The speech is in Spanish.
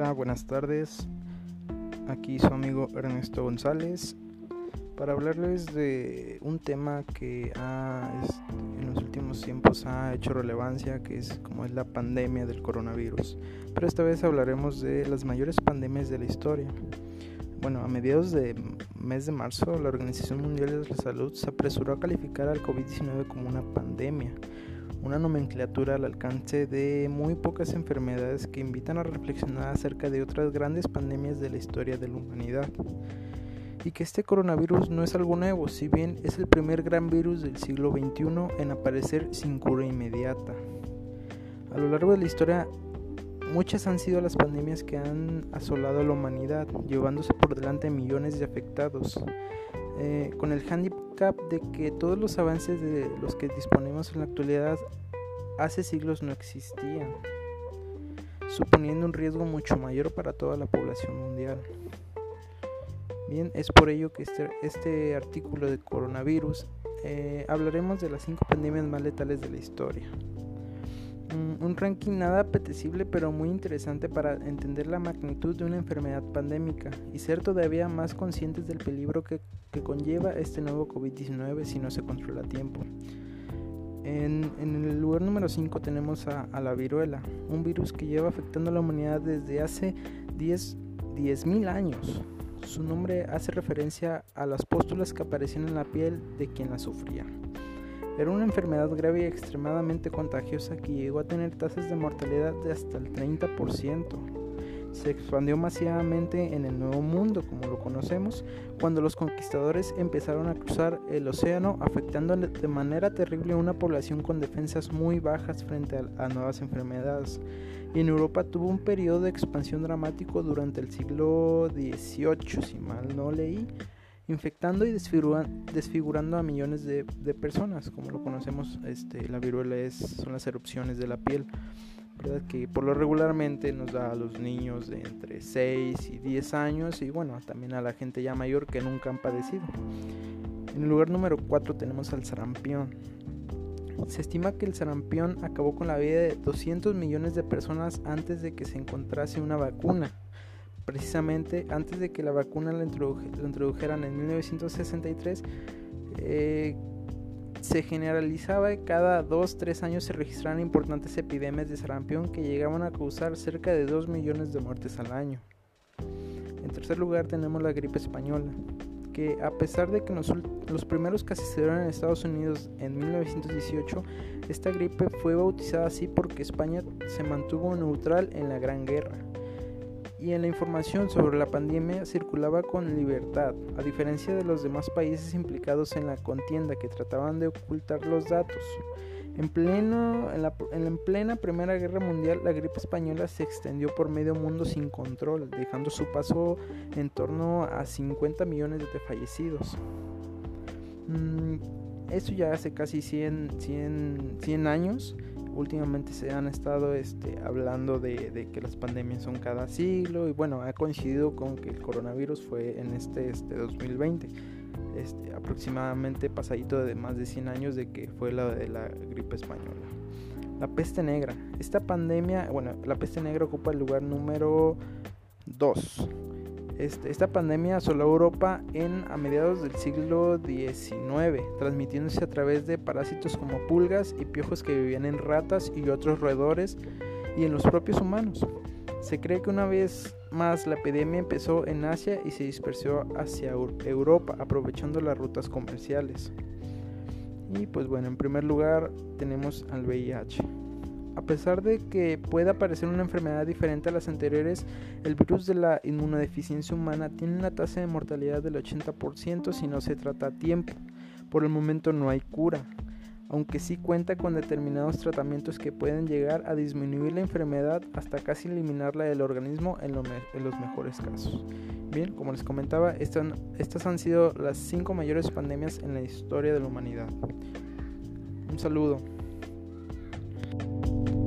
Hola, buenas tardes. Aquí su amigo Ernesto González para hablarles de un tema que en los últimos tiempos ha hecho relevancia, que es como es la pandemia del coronavirus. Pero esta vez hablaremos de las mayores pandemias de la historia. Bueno, a mediados de mes de marzo, la Organización Mundial de la Salud se apresuró a calificar al COVID-19 como una pandemia una nomenclatura al alcance de muy pocas enfermedades que invitan a reflexionar acerca de otras grandes pandemias de la historia de la humanidad. Y que este coronavirus no es algo nuevo, si bien es el primer gran virus del siglo XXI en aparecer sin cura inmediata. A lo largo de la historia, muchas han sido las pandemias que han asolado a la humanidad, llevándose por delante millones de afectados. Eh, con el handicap de que todos los avances de los que disponemos en la actualidad hace siglos no existían, suponiendo un riesgo mucho mayor para toda la población mundial. Bien, es por ello que este, este artículo de coronavirus eh, hablaremos de las cinco pandemias más letales de la historia. Un ranking nada apetecible pero muy interesante para entender la magnitud de una enfermedad pandémica y ser todavía más conscientes del peligro que, conlleva este nuevo COVID-19 si no se controla a tiempo. En, el lugar número 5 tenemos a, la viruela, un virus que lleva afectando a la humanidad desde hace 10.000 años. Su nombre hace referencia a las pústulas que aparecían en la piel de quien la sufría. Era una enfermedad grave y extremadamente contagiosa que llegó a tener tasas de mortalidad de hasta el 30%. Se expandió masivamente en el Nuevo Mundo, como lo conocemos, cuando los conquistadores empezaron a cruzar el océano, afectando de manera terrible a una población con defensas muy bajas frente a, nuevas enfermedades. Y en Europa tuvo un periodo de expansión dramático durante el siglo XVIII, si mal no leí, infectando y desfigurando a millones de, personas. Como lo conocemos, este, la viruela es, son las erupciones de la piel, que por lo regularmente nos da a los niños de entre 6 y 10 años y bueno, también a la gente ya mayor que nunca han padecido. En el lugar número 4 tenemos al sarampión. Se estima que el sarampión acabó con la vida de 200 millones de personas antes de que se encontrase una vacuna precisamente antes de que la vacuna la, introdujeran en 1963, eh, se generalizaba que cada 2-3 años se registraban importantes epidemias de sarampión que llegaban a causar cerca de 2 millones de muertes al año. En tercer lugar tenemos la gripe española, que a pesar de que los, los primeros casos se dieron en Estados Unidos en 1918, esta gripe fue bautizada así porque España se mantuvo neutral en la Gran Guerra y en la información sobre la pandemia circulaba con libertad, a diferencia de los demás países implicados en la contienda que trataban de ocultar los datos. En, plena Primera Guerra Mundial, la gripe española se extendió por medio mundo sin control, dejando su paso en torno a 50 millones de fallecidos. Mm, eso ya hace casi 100, 100, 100 años últimamente se han estado este, hablando de, que las pandemias son cada siglo y bueno, ha coincidido con que el coronavirus fue en este, este 2020, este, aproximadamente pasadito de más de 100 años de que fue la de la gripe española. La peste negra. Esta pandemia, bueno, la peste negra ocupa el lugar número 2 este, esta pandemia asoló Europa en, a mediados del siglo XIX, transmitiéndose a través de parásitos como pulgas y piojos que vivían en ratas y otros roedores y en los propios humanos. Se cree que una vez más la epidemia empezó en Asia y se dispersó hacia Europa, aprovechando las rutas comerciales. Y pues bueno, en primer lugar tenemos al VIH. A pesar de que pueda parecer una enfermedad diferente a las anteriores, el virus de la inmunodeficiencia humana tiene una tasa de mortalidad del 80% si no se trata a tiempo. Por el momento no hay cura, aunque sí cuenta con determinados tratamientos que pueden llegar a disminuir la enfermedad hasta casi eliminarla del organismo en, los mejores casos. Bien, como les comentaba, estas han sido las cinco mayores pandemias en la historia de la humanidad. Un saludo. Thank you